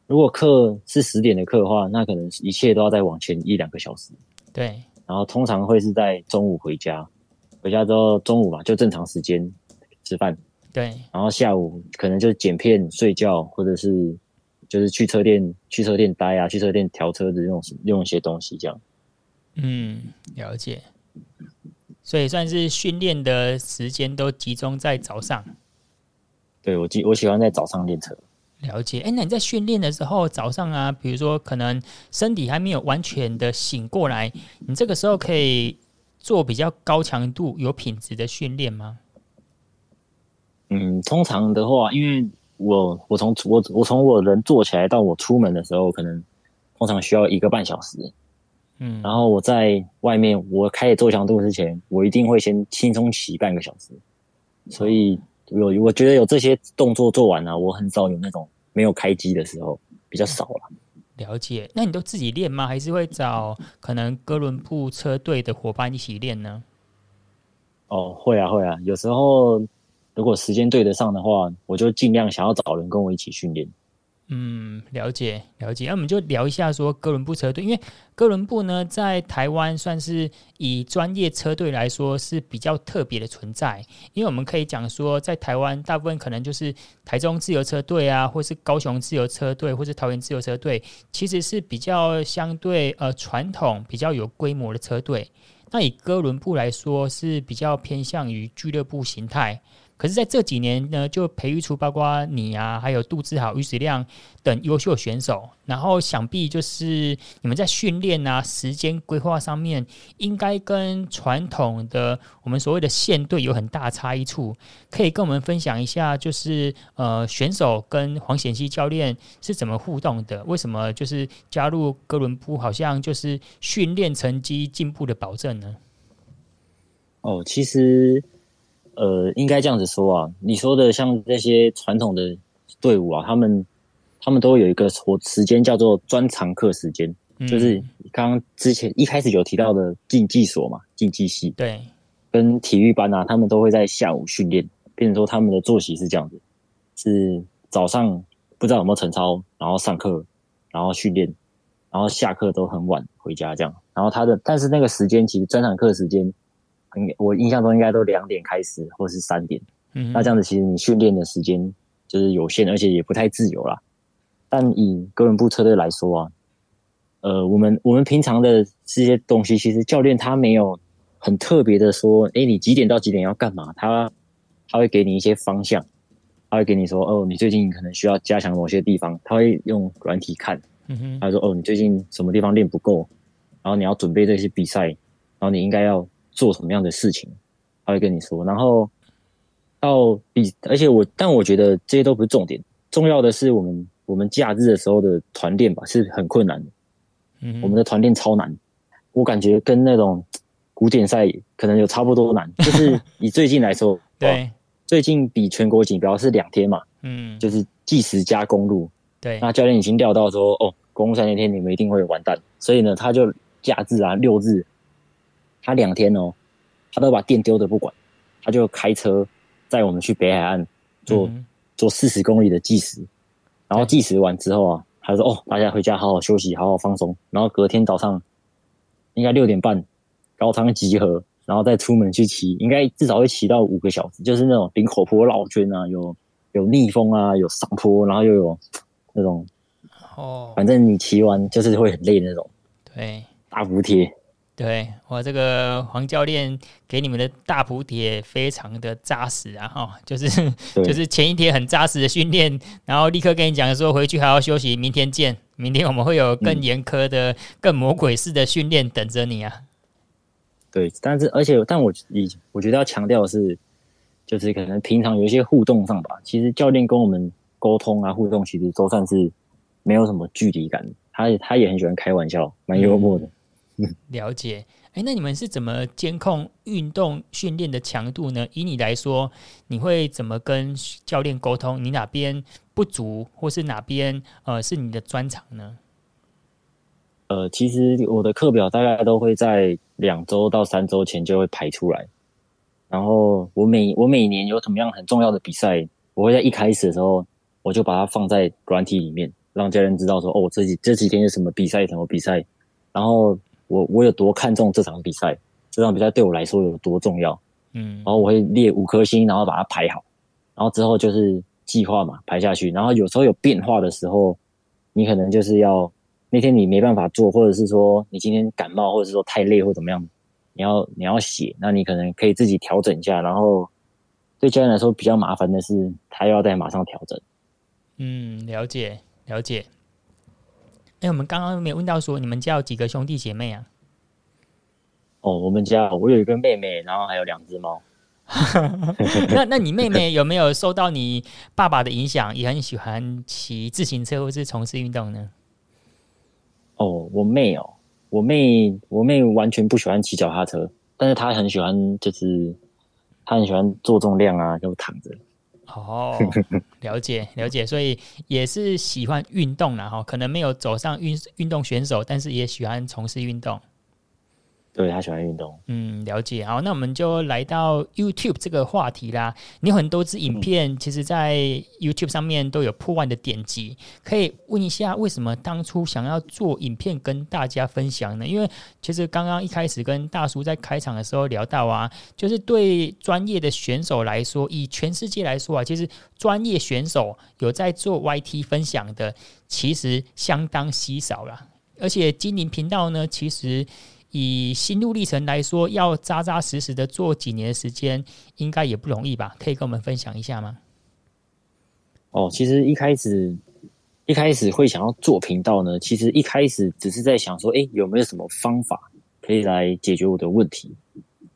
如果课是十点的课的话，那可能一切都要再往前一两个小时。对，然后通常会是在中午回家，回家之后中午嘛就正常时间吃饭。对，然后下午可能就剪片睡觉，或者是就是去车店去车店待啊，去车店调车子用用一些东西这样。嗯，了解。所以算是训练的时间都集中在早上。对，我喜我喜欢在早上练车。了解，哎，那你在训练的时候，早上啊，比如说可能身体还没有完全的醒过来，你这个时候可以做比较高强度、有品质的训练吗？嗯，通常的话，因为我我从我我从我人坐起来到我出门的时候，可能通常需要一个半小时。嗯，然后我在外面，我开始做强度之前，我一定会先轻松骑半个小时。所以有我觉得有这些动作做完了，我很少有那种没有开机的时候，比较少了。了解，那你都自己练吗？还是会找可能哥伦布车队的伙伴一起练呢？哦，会啊，会啊。有时候如果时间对得上的话，我就尽量想要找人跟我一起训练。嗯，了解了解，那我们就聊一下说哥伦布车队，因为哥伦布呢在台湾算是以专业车队来说是比较特别的存在，因为我们可以讲说，在台湾大部分可能就是台中自由车队啊，或是高雄自由车队，或是桃园自由车队，其实是比较相对呃传统、比较有规模的车队。那以哥伦布来说，是比较偏向于俱乐部形态。可是，在这几年呢，就培育出包括你啊，还有杜志豪、于子亮等优秀选手。然后，想必就是你们在训练啊、时间规划上面，应该跟传统的我们所谓的线队有很大差异处。可以跟我们分享一下，就是呃，选手跟黄显熙教练是怎么互动的？为什么就是加入哥伦布，好像就是训练成绩进步的保证呢？哦，其实。呃，应该这样子说啊，你说的像这些传统的队伍啊，他们他们都有一个活时间叫做专长课时间，嗯，就是刚刚之前一开始有提到的竞技所嘛，竞技系，对，跟体育班啊，他们都会在下午训练，变成说他们的作息是这样子，是早上不知道有没有晨操，然后上课，然后训练，然后下课都很晚回家这样，然后他的但是那个时间其实专长课时间。我印象中应该都两点开始，或是三点。嗯，那这样子其实你训练的时间就是有限，而且也不太自由啦。但以哥伦布车队来说啊，呃，我们我们平常的这些东西，其实教练他没有很特别的说，诶，你几点到几点要干嘛？他他会给你一些方向，他会给你说，哦，你最近可能需要加强某些地方，他会用软体看，嗯哼，他说，哦，你最近什么地方练不够，然后你要准备这些比赛，然后你应该要。做什么样的事情，他会跟你说。然后到比，而且我，但我觉得这些都不是重点，重要的是我们我们假日的时候的团练吧，是很困难的。嗯，我们的团练超难，我感觉跟那种 古典赛可能有差不多难。就是以最近来说，对，最近比全国锦标是两天嘛，嗯，就是计时加公路。对，那教练已经料到说，哦，公路赛那天你们一定会完蛋，所以呢，他就假日啊，六日。他两天哦，他都把电丢的不管，他就开车载我们去北海岸做、嗯、做四十公里的计时，然后计时完之后啊，他说：“哦，大家回家好好休息，好好放松。”然后隔天早上应该六点半高仓集合，然后再出门去骑，应该至少会骑到五个小时，就是那种顶口坡绕圈啊，有有逆风啊，有上坡，然后又有那种哦，反正你骑完就是会很累的那种。对，大补帖。对，我这个黄教练给你们的大补帖非常的扎实啊！哈，就是就是前一天很扎实的训练，然后立刻跟你讲说回去还要休息，明天见。明天我们会有更严苛的、嗯、更魔鬼式的训练等着你啊！对，但是而且但我以我觉得要强调的是，就是可能平常有一些互动上吧，其实教练跟我们沟通啊互动，其实都算是没有什么距离感。他他也很喜欢开玩笑，蛮幽默的。嗯了解，哎，那你们是怎么监控运动训练的强度呢？以你来说，你会怎么跟教练沟通？你哪边不足，或是哪边呃是你的专长呢？呃，其实我的课表大概都会在两周到三周前就会排出来，然后我每我每年有什么样很重要的比赛，我会在一开始的时候我就把它放在软体里面，让教练知道说，哦，这几这几天有什么比赛，什么比赛，然后。我我有多看重这场比赛？这场比赛对我来说有多重要？嗯，然后我会列五颗星，然后把它排好，然后之后就是计划嘛，排下去。然后有时候有变化的时候，你可能就是要那天你没办法做，或者是说你今天感冒，或者是说太累或怎么样，你要你要写，那你可能可以自己调整一下。然后对教练来说比较麻烦的是，他又要再马上调整。嗯，了解了解。哎，我们刚刚没有问到说你们家有几个兄弟姐妹啊？哦，我们家我有一个妹妹，然后还有两只猫。那那你妹妹有没有受到你爸爸的影响，也很喜欢骑自行车或是从事运动呢？哦，我妹哦，我妹我妹完全不喜欢骑脚踏车，但是她很喜欢，就是她很喜欢做重量啊，就躺着。哦，了解了解，所以也是喜欢运动啦。哈，可能没有走上运运动选手，但是也喜欢从事运动。对，他喜欢运动，嗯，了解。好，那我们就来到 YouTube 这个话题啦。你有很多支影片，其实，在 YouTube 上面都有破万的点击。可以问一下，为什么当初想要做影片跟大家分享呢？因为其实刚刚一开始跟大叔在开场的时候聊到啊，就是对专业的选手来说，以全世界来说啊，其实专业选手有在做 YT 分享的，其实相当稀少了。而且精灵频道呢，其实。以心路历程来说，要扎扎实实的做几年时间，应该也不容易吧？可以跟我们分享一下吗？哦，其实一开始一开始会想要做频道呢，其实一开始只是在想说，诶，有没有什么方法可以来解决我的问题？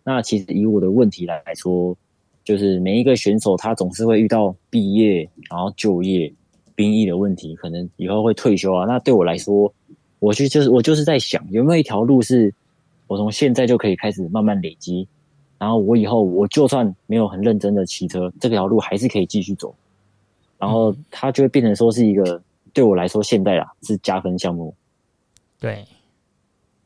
那其实以我的问题来来说，就是每一个选手他总是会遇到毕业，然后就业、兵役的问题，可能以后会退休啊。那对我来说，我去就是我就是在想，有没有一条路是。我从现在就可以开始慢慢累积，然后我以后我就算没有很认真的骑车，这条路还是可以继续走，然后它就会变成说是一个对我来说现在啊是加分项目。对，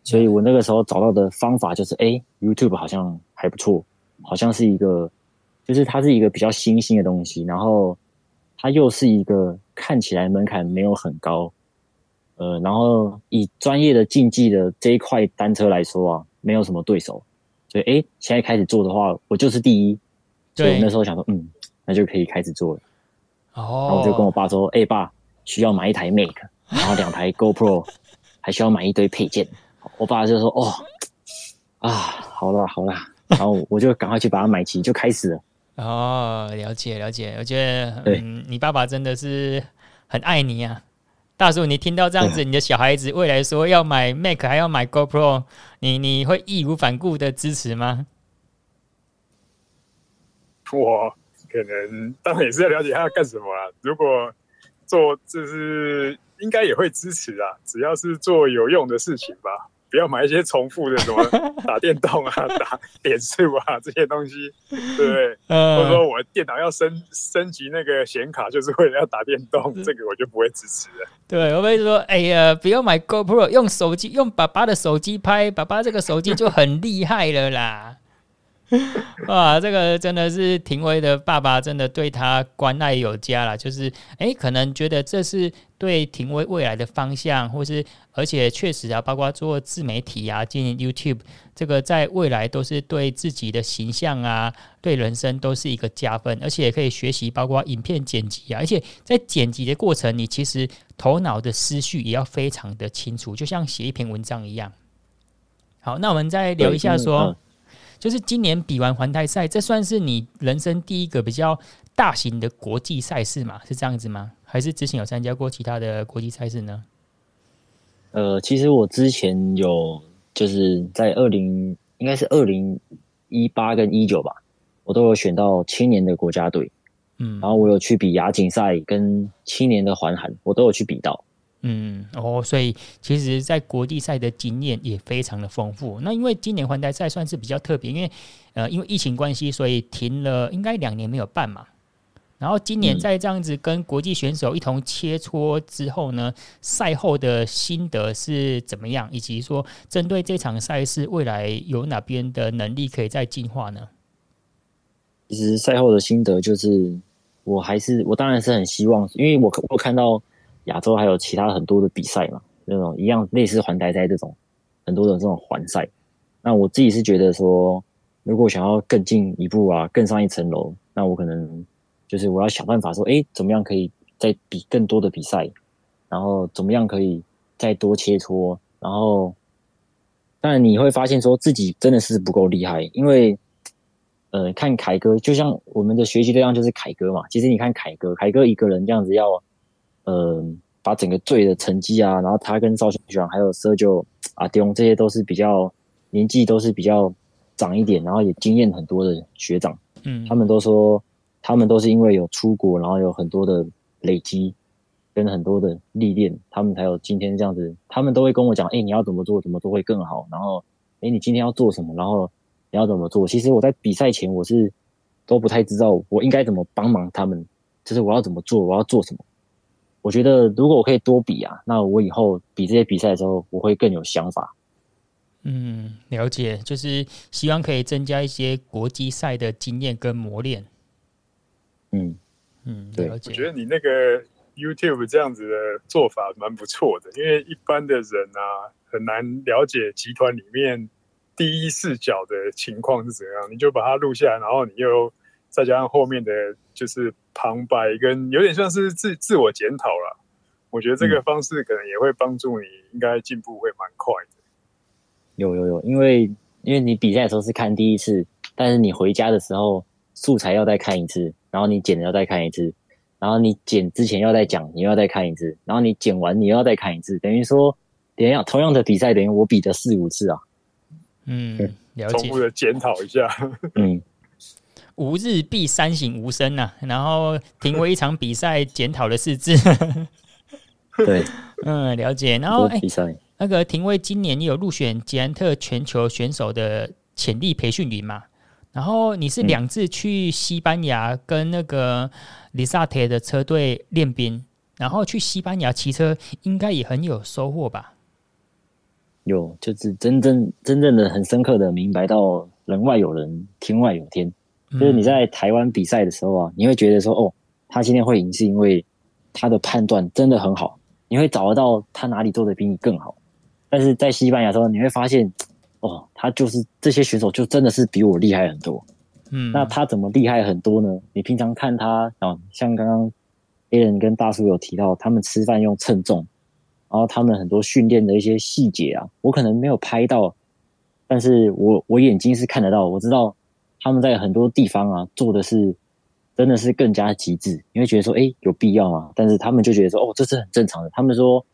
所以我那个时候找到的方法就是，哎，YouTube 好像还不错，好像是一个，就是它是一个比较新兴的东西，然后它又是一个看起来门槛没有很高。呃，然后以专业的竞技的这一块单车来说啊，没有什么对手，所以哎，现在开始做的话，我就是第一。所以我那时候想说，嗯，那就可以开始做了。哦。然后我就跟我爸说，哎，爸，需要买一台 Make，然后两台 GoPro，还需要买一堆配件。我爸就说，哦，啊，好了好了，然后我就赶快去把它买齐，就开始了。哦，了解了解，我觉得，嗯，你爸爸真的是很爱你啊。大叔，你听到这样子，你的小孩子未来说要买 Mac 还要买 GoPro，你你会义无反顾的支持吗？我可能当然也是要了解他要干什么啦。如果做就是应该也会支持啊，只要是做有用的事情吧。不要买一些重复的，什么 打电动啊、打点数啊这些东西，对不对？嗯、或者说我电脑要升升级那个显卡，就是为了要打电动，这个我就不会支持了。对，我会说，哎呀，不要买 GoPro，用手机用爸爸的手机拍，爸爸这个手机就很厉害了啦。哇，这个真的是廷威的爸爸，真的对他关爱有加啦。就是，哎，可能觉得这是对廷威未来的方向，或是而且确实啊，包括做自媒体啊，经营 YouTube，这个在未来都是对自己的形象啊，对人生都是一个加分，而且也可以学习，包括影片剪辑啊，而且在剪辑的过程，你其实头脑的思绪也要非常的清楚，就像写一篇文章一样。好，那我们再聊一下说。就是今年比完环台赛，这算是你人生第一个比较大型的国际赛事嘛？是这样子吗？还是之前有参加过其他的国际赛事呢？呃，其实我之前有就是在二零应该是二零一八跟一九吧，我都有选到青年的国家队，嗯，然后我有去比亚锦赛跟青年的环韩，我都有去比到。嗯哦，所以其实，在国际赛的经验也非常的丰富。那因为今年环台赛算是比较特别，因为呃，因为疫情关系，所以停了应该两年没有办嘛。然后今年在这样子跟国际选手一同切磋之后呢，赛后的心得是怎么样？以及说针对这场赛事，未来有哪边的能力可以再进化呢？其实赛后的心得就是，我还是我当然是很希望，因为我我看到。亚洲还有其他很多的比赛嘛，那种一样类似环台赛这种很多的这种环赛。那我自己是觉得说，如果想要更进一步啊，更上一层楼，那我可能就是我要想办法说，哎，怎么样可以再比更多的比赛，然后怎么样可以再多切磋，然后但你会发现说自己真的是不够厉害，因为呃，看凯哥就像我们的学习对象就是凯哥嘛。其实你看凯哥，凯哥一个人这样子要。呃，把整个队的成绩啊，然后他跟赵学长还有 Sergio 阿丁这些都是比较年纪都是比较长一点，然后也经验很多的学长，嗯，他们都说他们都是因为有出国，然后有很多的累积跟很多的历练，他们才有今天这样子。他们都会跟我讲，哎，你要怎么做，怎么做会更好。然后，哎，你今天要做什么，然后你要怎么做。其实我在比赛前我是都不太知道我应该怎么帮忙他们，就是我要怎么做，我要做什么。我觉得如果我可以多比啊，那我以后比这些比赛的时候，我会更有想法。嗯，了解，就是希望可以增加一些国际赛的经验跟磨练。嗯嗯，对。我觉得你那个 YouTube 这样子的做法蛮不错的，因为一般的人啊很难了解集团里面第一视角的情况是怎样，你就把它录下来，然后你又。再加上后面的就是旁白，跟有点像是自自我检讨了。我觉得这个方式可能也会帮助你，应该进步会蛮快的。有有有，因为因为你比赛的时候是看第一次，但是你回家的时候素材要再看一次，然后你剪的要再看一次，然后你剪之前要再讲，你又要再看一次，然后你剪完你又要再看一次，等于说，等一下同样的比赛，等于我比了四五次啊。嗯，了解。重复的检讨一下。嗯。吾日必三省吾身呐、啊，然后廷威一场比赛检讨了四次。对，嗯，了解。然后，哎、欸，那个廷威今年你有入选捷安特全球选手的潜力培训营嘛？然后你是两次去西班牙跟那个里萨特的车队练兵，然后去西班牙骑车，应该也很有收获吧？有，就是真正真正的很深刻的明白到人外有人，天外有天。就是你在台湾比赛的时候啊，你会觉得说，哦，他今天会赢是因为他的判断真的很好，你会找得到他哪里做的比你更好。但是在西班牙的时候，你会发现，哦，他就是这些选手就真的是比我厉害很多。嗯，那他怎么厉害很多呢？你平常看他啊，像刚刚 Alan 跟大叔有提到，他们吃饭用称重，然后他们很多训练的一些细节啊，我可能没有拍到，但是我我眼睛是看得到，我知道。他们在很多地方啊做的是真的是更加极致，你会觉得说，哎，有必要吗？但是他们就觉得说，哦，这是很正常的。他们说，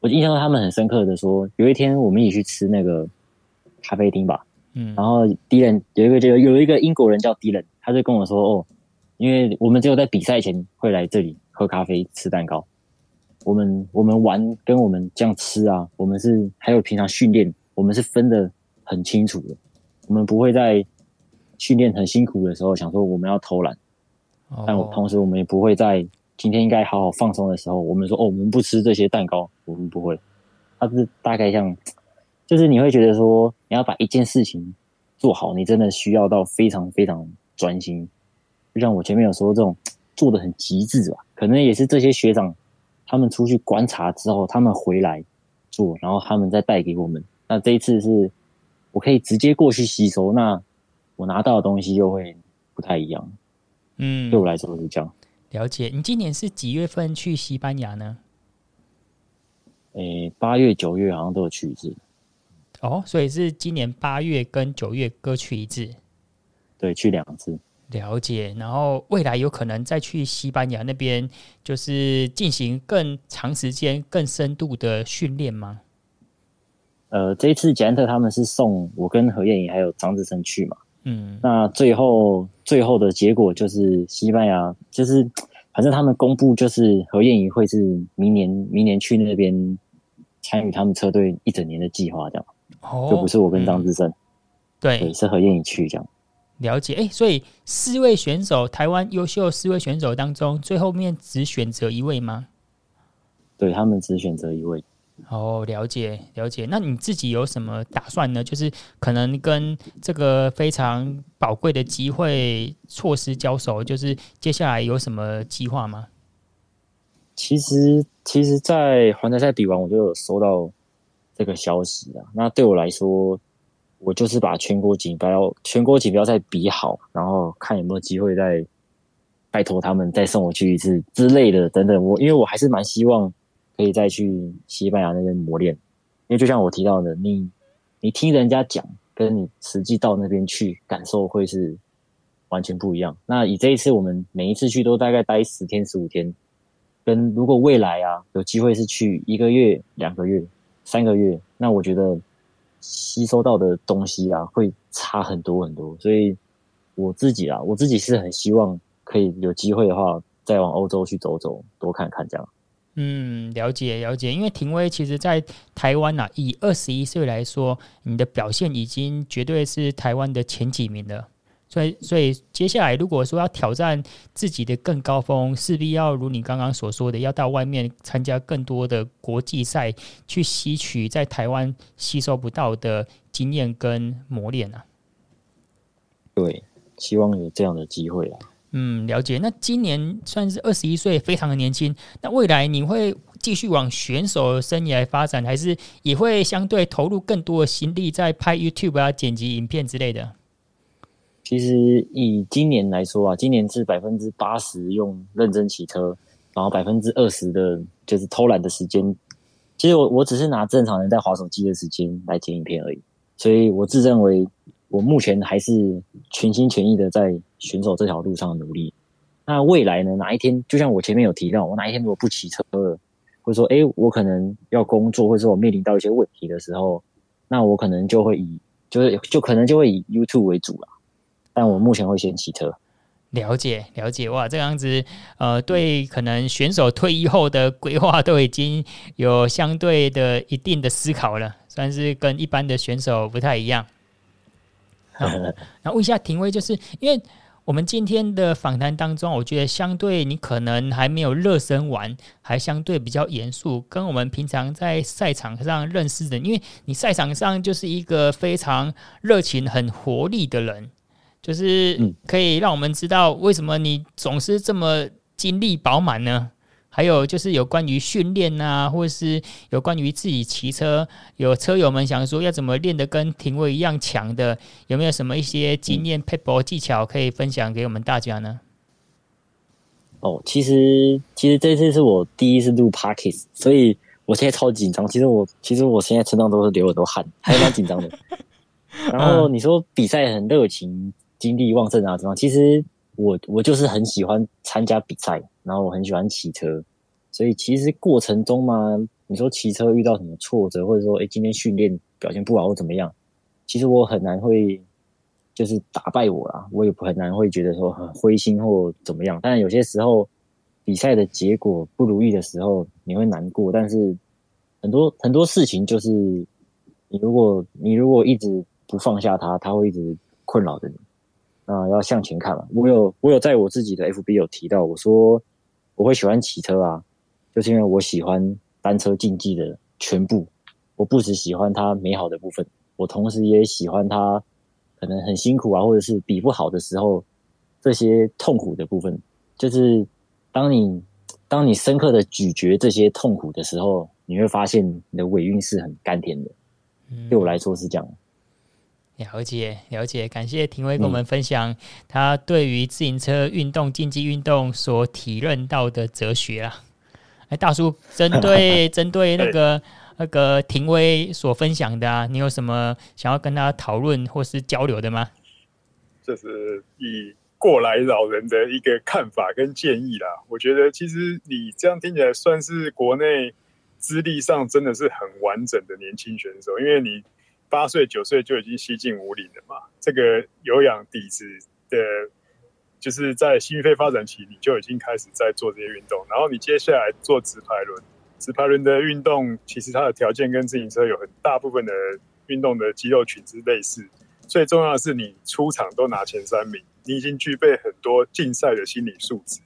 我印象中他们很深刻的说，有一天我们一起去吃那个咖啡厅吧，嗯，然后迪伦有一个就有一个英国人叫迪伦，他就跟我说，哦，因为我们只有在比赛前会来这里喝咖啡吃蛋糕，我们我们玩跟我们这样吃啊，我们是还有平常训练，我们是分的很清楚的，我们不会在。训练很辛苦的时候，想说我们要偷懒，但我同时我们也不会在今天应该好好放松的时候，我们说哦，我们不吃这些蛋糕，我们不会。它是大概像，就是你会觉得说，你要把一件事情做好，你真的需要到非常非常专心。就像我前面有说，这种做的很极致吧，可能也是这些学长他们出去观察之后，他们回来做，然后他们再带给我们。那这一次是我可以直接过去吸收，那我拿到的东西又会不太一样。嗯，对我来说是这样。了解。你今年是几月份去西班牙呢？诶，八月、九月好像都有去一次。哦，所以是今年八月跟九月各去一次。对，去两次。了解。然后未来有可能再去西班牙那边，就是进行更长时间、更深度的训练吗？呃，这一次捷安特他们是送我跟何燕颖还有张志成去嘛。嗯。那最后最后的结果就是西班牙，就是反正他们公布就是何燕仪会是明年明年去那边参与他们车队一整年的计划，这样。哦，就不是我跟张志胜，嗯，对，对，是何燕仪去这样。了解，哎，所以四位选手，台湾优秀四位选手当中，最后面只选择一位吗？对，他们只选择一位。哦，了解了解。那你自己有什么打算呢？就是可能跟这个非常宝贵的机会错失交手，就是接下来有什么计划吗？其实，其实，在环台赛比完，我就有收到这个消息啊。那对我来说，我就是把全国锦标、全国锦标赛比好，然后看有没有机会再拜托他们再送我去一次之类的等等。我因为我还是蛮希望可以再去西班牙那边磨练，因为就像我提到的，你你听人家讲，跟你实际到那边去感受会是完全不一样。那以这一次，我们每一次去都大概待十天十五天，跟如果未来啊有机会是去一个月、两个月、三个月，那我觉得。吸收到的东西啊，会差很多很多，所以我自己啊，我自己是很希望可以有机会的话，再往欧洲去走走，多看看这样。嗯，了解了解，因为廷威其实在台湾啊，以二十一岁来说，你的表现已经绝对是台湾的前几名了。所以，所以接下来如果说要挑战自己的更高峰，势必要如你刚刚所说的，要到外面参加更多的国际赛，去吸取在台湾吸收不到的经验跟磨练啊。对，希望有这样的机会啊。嗯，了解。那今年算是二十一岁，非常的年轻。那未来你会继续往选手生涯发展，还是也会相对投入更多的心力在拍 YouTube 啊、剪辑影片之类的？其实以今年来说啊，今年是百分之八十用认真骑车，然后百分之二十的就是偷懒的时间。其实我我只是拿正常人在滑手机的时间来剪影片而已，所以我自认为我目前还是全心全意的在选手这条路上努力。那未来呢？哪一天就像我前面有提到，我哪一天如果不骑车了，或者说诶我可能要工作，或者说我面临到一些问题的时候，那我可能就会以就是就可能就会以 YouTube 为主了。但我目前会先骑车。了解了解，哇，这样子，呃，对，可能选手退役后的规划都已经有相对的一定的思考了，算是跟一般的选手不太一样。好，那问一下廷威，就是因为我们今天的访谈当中，我觉得相对你可能还没有热身完，还相对比较严肃，跟我们平常在赛场上认识的，因为你赛场上就是一个非常热情、很活力的人。就是可以让我们知道为什么你总是这么精力饱满呢？还有就是有关于训练啊，或者是有关于自己骑车，有车友们想说要怎么练得跟廷威一样强的，有没有什么一些经验、配搏技巧可以分享给我们大家呢？哦，其实其实这次是我第一次录 Podcast，所以我现在超紧张。其实我其实我现在身上都是流很多汗，还蛮紧张的。然后你说比赛很热情。精力旺盛啊，怎么？其实我我就是很喜欢参加比赛，然后我很喜欢骑车，所以其实过程中嘛，你说骑车遇到什么挫折，或者说诶今天训练表现不好或怎么样，其实我很难会就是打败我啦，我也很难会觉得说很灰心或怎么样。但有些时候比赛的结果不如意的时候，你会难过，但是很多很多事情就是你如果你如果一直不放下它，它会一直困扰着你。啊，要向前看嘛！我有我有在我自己的 FB 有提到，我说我会喜欢骑车啊，就是因为我喜欢单车竞技的全部。我不只喜欢它美好的部分，我同时也喜欢它可能很辛苦啊，或者是比不好的时候，这些痛苦的部分，就是当你当你深刻的咀嚼这些痛苦的时候，你会发现你的尾韵是很甘甜的。嗯、对我来说是这样。了解了解，感谢庭威跟我们分享他对于自行车运动、竞技运动所体认到的哲学啊。哎，大叔，针对针对那个那个庭威所分享的啊，你有什么想要跟他讨论或是交流的吗？就是以过来老人的一个看法跟建议啦。我觉得其实你这样听起来算是国内资历上真的是很完整的年轻选手，因为你。八岁九岁就已经吸进五岭了嘛？这个有氧底子的，就是在心肺发展期你就已经开始在做这些运动，然后你接下来做直排轮，直排轮的运动其实它的条件跟自行车有很大部分的运动的肌肉群是类似。最重要的是你出场都拿前三名，你已经具备很多竞赛的心理素质，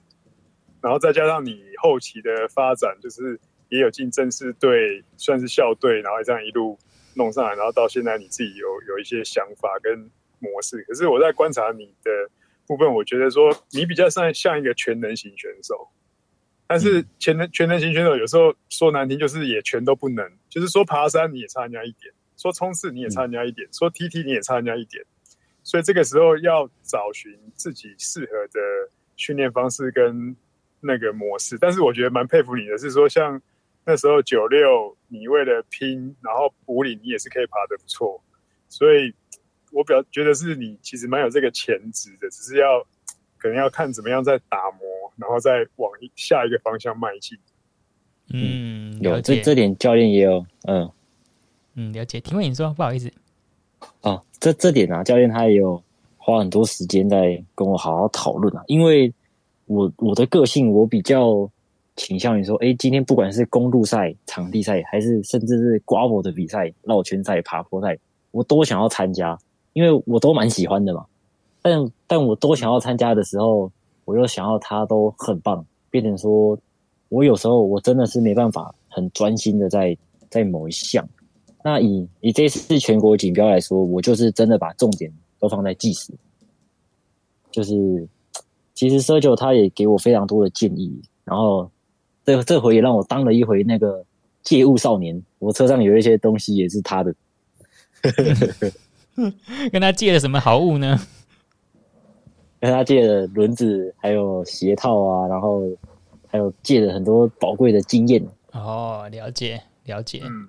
然后再加上你后期的发展，就是也有进正式队，算是校队，然后这样一路。弄上来，然后到现在你自己有有一些想法跟模式。可是我在观察你的部分，我觉得说你比较像像一个全能型选手。但是全能全能型选手有时候说难听就是也全都不能，就是说爬山你也差人家一点，说冲刺你也差人家一点，说 TT 你也差人家一点。所以这个时候要找寻自己适合的训练方式跟那个模式。但是我觉得蛮佩服你的，是说像。那时候九六，你为了拼，然后五里你也是可以爬得不错，所以我比较觉得是你其实蛮有这个潜质的，只是要可能要看怎么样再打磨，然后再往下一个方向迈进。嗯，有这这点教练也有，嗯嗯，了解。庭辉你说不好意思，哦，这这点啊，教练他也有花很多时间在跟我好好讨论啊，因为我我的个性我比较。倾向于说，哎，今天不管是公路赛、场地赛，还是甚至是 gravel 的比赛、绕圈赛、爬坡赛，我都想要参加，因为我都蛮喜欢的嘛。但但我都想要参加的时候，我又想要他都很棒，变成说，我有时候我真的是没办法很专心的在在某一项。那以以这次全国锦标来说，我就是真的把重点都放在计时，就是其实 Sergio 他也给我非常多的建议，然后。这这回也让我当了一回那个借物少年。我车上有一些东西也是他的，跟他借了什么好物呢？跟他借了轮子，还有鞋套啊，然后还有借了很多宝贵的经验。哦，了解了解。嗯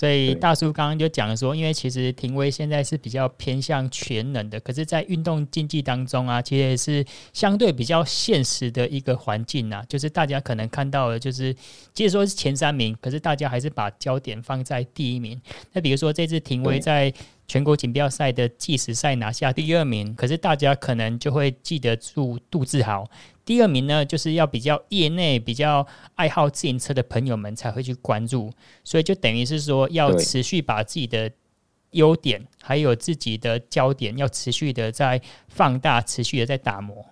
所以大叔刚刚就讲说，因为其实廷威现在是比较偏向全能的，可是，在运动竞技当中啊，其实也是相对比较现实的一个环境啊，就是大家可能看到的，就是即使说是前三名，可是大家还是把焦点放在第一名。那比如说这次廷威在全国锦标赛的计时赛拿下第二名，可是大家可能就会记得住杜志豪。第二名呢，就是要比较业内比较爱好自行车的朋友们才会去关注，所以就等于是说要持续把自己的优点还有自己的焦点要持续的在放大，持续的在打磨。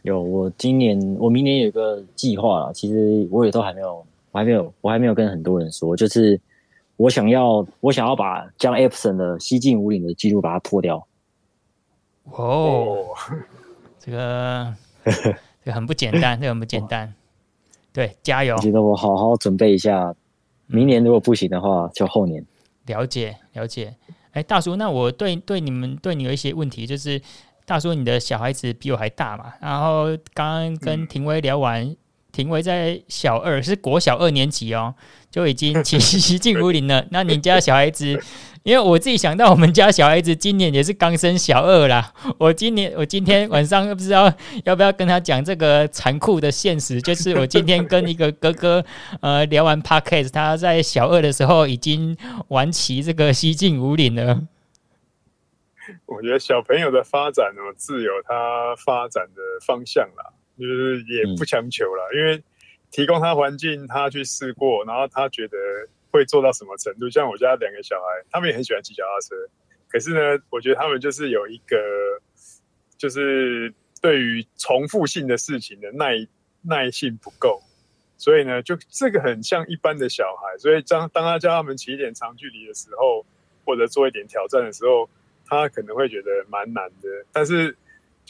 有，我今年我明年有一个计划啊，其实我也都还没有，我还没有，我还没有跟很多人说，就是我想要我想要把 John Epson 的西进五岭的记录把它破掉。哦。这个这个很不简单，这个很不简单。对，加油！我觉得我好好准备一下，明年如果不行的话，就后年。了解，了解。哎，大叔，那我对对你们对你有一些问题，就是大叔，你的小孩子比我还大嘛？然后刚刚跟庭威聊完，嗯、庭辉在小二，是国小二年级哦，就已经 骑骑进武岭了。那你家小孩子？因为我自己想到，我们家小孩子今年也是刚升小二啦。我今年，我今天晚上不知道要不要跟他讲这个残酷的现实，就是我今天跟一个哥哥呃聊完 Podcast，他在小二的时候已经玩骑这个西进武岭了。我觉得小朋友的发展呢，自有他发展的方向啦，就是也不强求啦，因为提供他环境，他去试过，然后他觉得。会做到什么程度？像我家两个小孩，他们也很喜欢骑脚踏车。可是呢，我觉得他们就是有一个，就是对于重复性的事情的耐耐性不够。所以呢，就这个很像一般的小孩。所以当当他教他们骑一点长距离的时候，或者做一点挑战的时候，他可能会觉得蛮难的。但是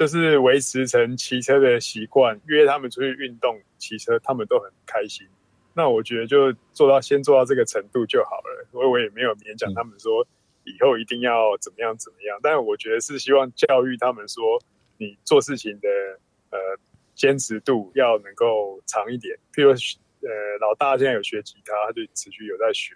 就是维持成骑车的习惯，约他们出去运动骑车，他们都很开心。那我觉得就做到先做到这个程度就好了。所以我也没有勉强他们说以后一定要怎么样怎么样。但我觉得是希望教育他们说，你做事情的呃坚持度要能够长一点。譬如呃老大现在有学吉他，他就持续有在学。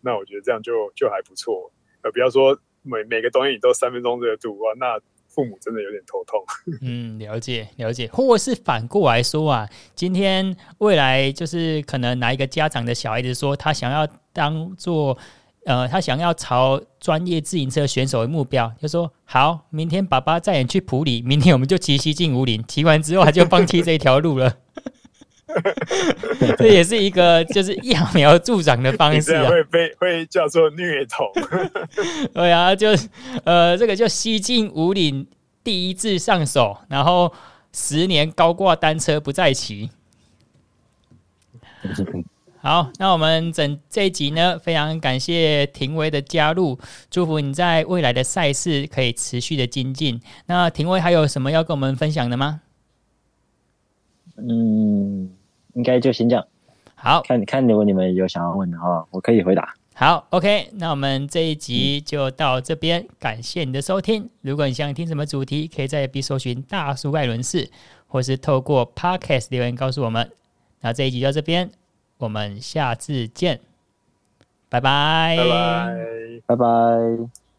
那我觉得这样就就还不错。呃，不要说每每个东西你都三分钟热度哇，那。父母真的有点头痛。嗯，了解了解，或是反过来说啊，今天未来就是可能哪一个家长的小孩子说他想要当做呃，他想要朝专业自行车选手的目标，就说好，明天爸爸带你去普里，明天我们就骑西进武林，骑完之后他就放弃这一条路了。这也是一个就是揠苗 助长的方式啊，会被会叫做虐童。对啊，就呃，这个就西进五岭第一次上手，然后十年高挂单车不再骑。好，那我们整这一集呢，非常感谢庭威的加入，祝福你在未来的赛事可以持续的精进。那庭威还有什么要跟我们分享的吗？嗯。应该就先这样。好，看看如果你们有想要问的话，我可以回答。好，OK，那我们这一集就到这边，嗯、感谢你的收听。如果你想听什么主题，可以在 FB 搜寻大叔外轮士，或是透过 Podcast 留言告诉我们。那这一集就到这边，我们下次见，拜拜，拜拜，拜拜。